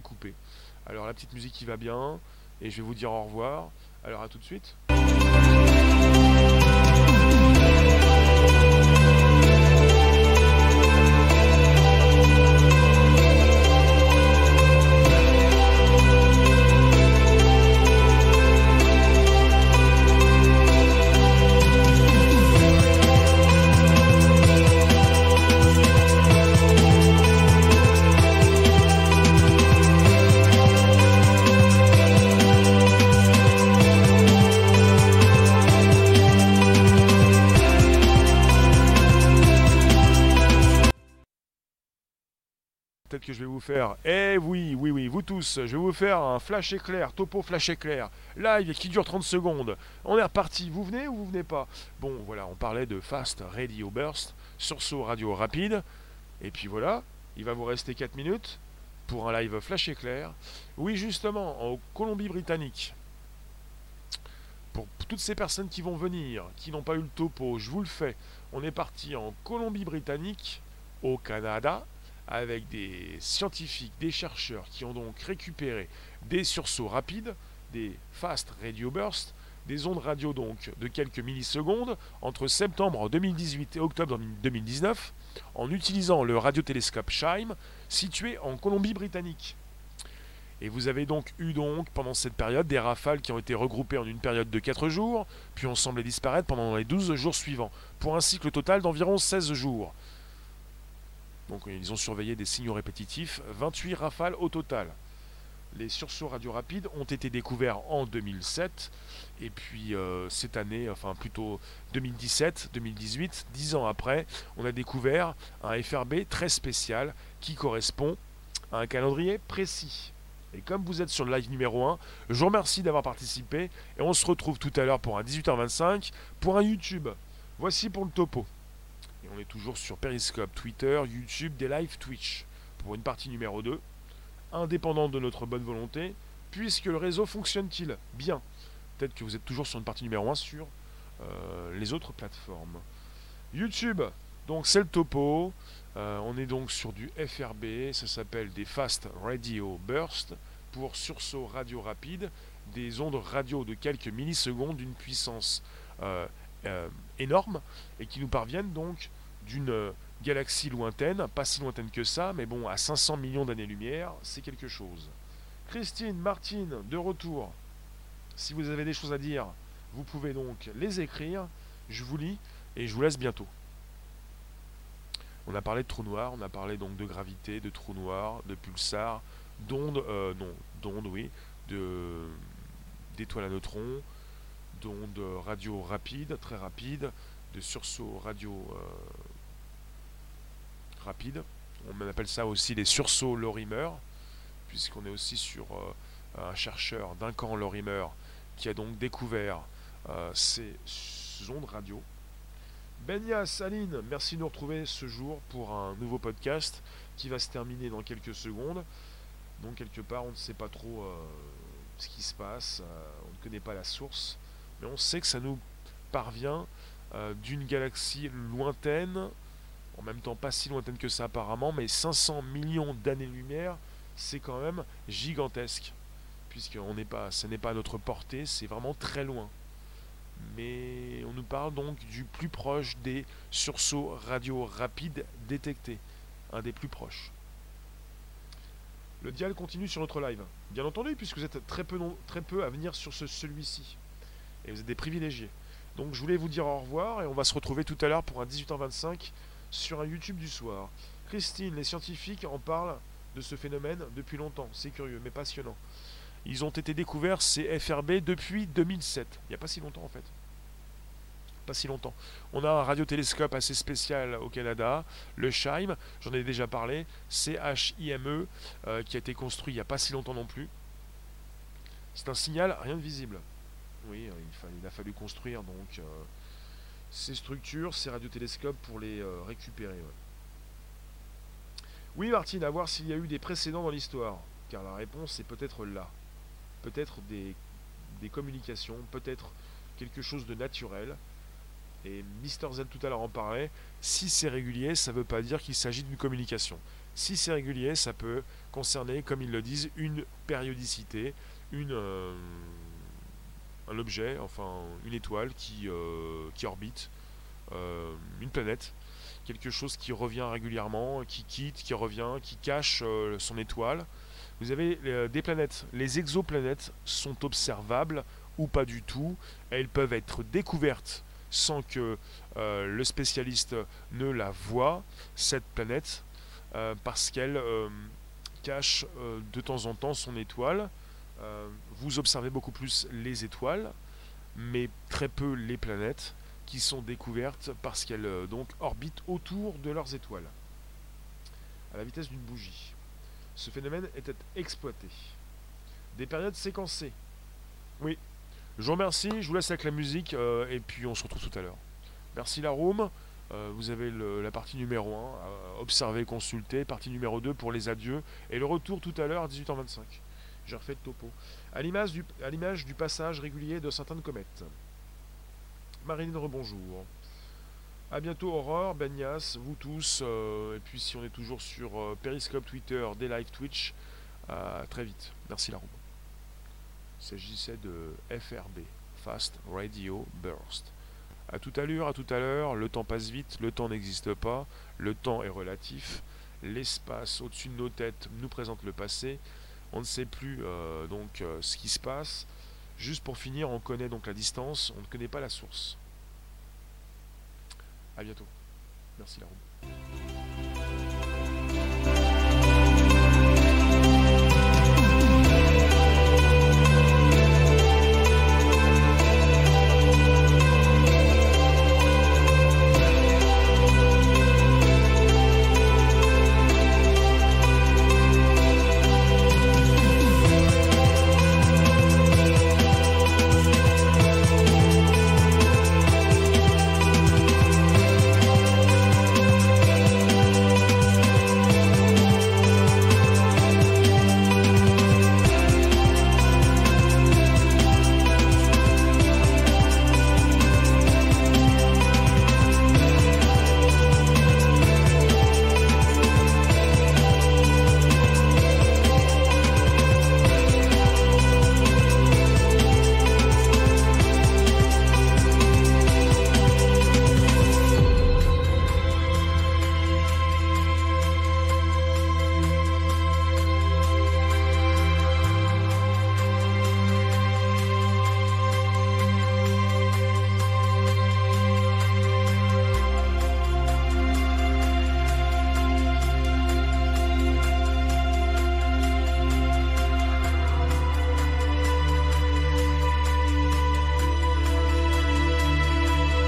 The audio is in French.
coupé. Alors la petite musique qui va bien, et je vais vous dire au revoir. Alors à tout de suite. Faire. Eh oui, oui, oui, vous tous, je vais vous faire un flash éclair, topo flash éclair, live qui dure 30 secondes. On est reparti, vous venez ou vous venez pas? Bon, voilà, on parlait de Fast Radio Burst, sursaut radio rapide. Et puis voilà, il va vous rester 4 minutes pour un live flash éclair. Oui, justement, en Colombie-Britannique. Pour toutes ces personnes qui vont venir, qui n'ont pas eu le topo, je vous le fais. On est parti en Colombie-Britannique, au Canada, avec des scientifiques, des chercheurs qui ont donc récupéré des sursauts rapides, des fast radio bursts, des ondes radio donc de quelques millisecondes entre septembre 2018 et octobre 2019 en utilisant le radiotélescope Scheim situé en Colombie-Britannique. Et vous avez donc eu donc pendant cette période des rafales qui ont été regroupées en une période de 4 jours, puis ont semblé disparaître pendant les 12 jours suivants, pour un cycle total d'environ 16 jours. Donc ils ont surveillé des signaux répétitifs, 28 rafales au total. Les sursauts radio rapides ont été découverts en 2007 et puis euh, cette année, enfin plutôt 2017, 2018, 10 ans après, on a découvert un FRB très spécial qui correspond à un calendrier précis. Et comme vous êtes sur le live numéro 1, je vous remercie d'avoir participé et on se retrouve tout à l'heure pour un 18h25 pour un YouTube. Voici pour le topo. On est toujours sur Periscope, Twitter, YouTube, des live Twitch. Pour une partie numéro 2, indépendante de notre bonne volonté, puisque le réseau fonctionne-t-il bien? Peut-être que vous êtes toujours sur une partie numéro 1 sur euh, les autres plateformes. YouTube, donc c'est le topo. Euh, on est donc sur du FRB, ça s'appelle des Fast Radio Burst pour sursaut radio rapide, des ondes radio de quelques millisecondes d'une puissance euh, énormes et qui nous parviennent donc d'une euh, galaxie lointaine, pas si lointaine que ça, mais bon, à 500 millions d'années-lumière, c'est quelque chose. Christine, Martine, de retour. Si vous avez des choses à dire, vous pouvez donc les écrire. Je vous lis et je vous laisse bientôt. On a parlé de trous noirs, on a parlé donc de gravité, de trous noirs, de pulsars, d'ondes, euh, non, d'ondes, oui, d'étoiles à neutrons, d'ondes radio rapides, très rapides, de sursauts radio euh, rapides. On appelle ça aussi les sursauts Lorimer, puisqu'on est aussi sur euh, un chercheur d'un camp Lorimer qui a donc découvert euh, ces ondes radio. Benia, Saline, merci de nous retrouver ce jour pour un nouveau podcast qui va se terminer dans quelques secondes. Donc quelque part, on ne sait pas trop ce qui se passe, on ne connaît pas la source mais on sait que ça nous parvient euh, d'une galaxie lointaine, en même temps pas si lointaine que ça apparemment, mais 500 millions d'années-lumière, c'est quand même gigantesque, puisque ce n'est pas à notre portée, c'est vraiment très loin. Mais on nous parle donc du plus proche des sursauts radio rapides détectés, un des plus proches. Le dial continue sur notre live, bien entendu, puisque vous êtes très peu, très peu à venir sur ce, celui-ci et vous êtes des privilégiés. Donc je voulais vous dire au revoir et on va se retrouver tout à l'heure pour un 18h25 sur un YouTube du soir. Christine, les scientifiques en parlent de ce phénomène depuis longtemps. C'est curieux, mais passionnant. Ils ont été découverts, ces FRB, depuis 2007. Il n'y a pas si longtemps en fait. Pas si longtemps. On a un radiotélescope assez spécial au Canada, le SHIME, j'en ai déjà parlé, C-H-I-M-E, euh, qui a été construit il n'y a pas si longtemps non plus. C'est un signal, rien de visible. Oui, euh, il, a fallu construire donc euh, ces structures, ces radiotélescopes pour les euh, récupérer. Oui, Martine, à voir s'il y a eu des précédents dans l'histoire, car la réponse est peut-être là. Peut-être des, communications, peut-être quelque chose de naturel. Et Mister Z tout à l'heure en parlait. Si c'est régulier, ça ne veut pas dire qu'il s'agit d'une communication. Si c'est régulier, ça peut concerner, comme ils le disent, une périodicité, une, euh, un objet, enfin une étoile qui, euh, qui orbite, euh, une planète, quelque chose qui revient régulièrement, qui quitte, qui revient, qui cache son étoile. Vous avez des planètes. Les exoplanètes sont observables ou pas du tout. Elles peuvent être découvertes sans que le spécialiste ne la voie, cette planète, parce qu'elle cache euh, de temps en temps son étoile. Euh, vous observez beaucoup plus les étoiles, mais très peu les planètes qui sont découvertes parce qu'elles euh, donc orbitent autour de leurs étoiles à la vitesse d'une bougie. Ce phénomène était exploité. Des périodes séquencées. Oui. Je vous remercie, je vous laisse avec la musique et puis on se retrouve tout à l'heure. Merci la. Euh, vous avez la partie numéro 1, euh, observer, consulter, partie numéro 2 pour les adieux, et le retour tout à l'heure à 18h25. J'ai refait le topo. À l'image du, passage régulier de certaines comètes. Marilyn, rebonjour. A bientôt Aurore, Benias, vous tous, euh, et puis si on est toujours sur Periscope, Twitter, des live Twitch, très vite. Merci la roue. Il s'agissait de FRB, Fast Radio Burst. À toute allure, à toute à l'heure, le temps passe vite, le temps n'existe pas, le temps est relatif, l'espace au-dessus de nos têtes nous présente le passé, on ne sait plus euh, donc euh, ce qui se passe. Juste pour finir, on connaît donc la distance, on ne connaît pas la source. A bientôt. Merci la roue.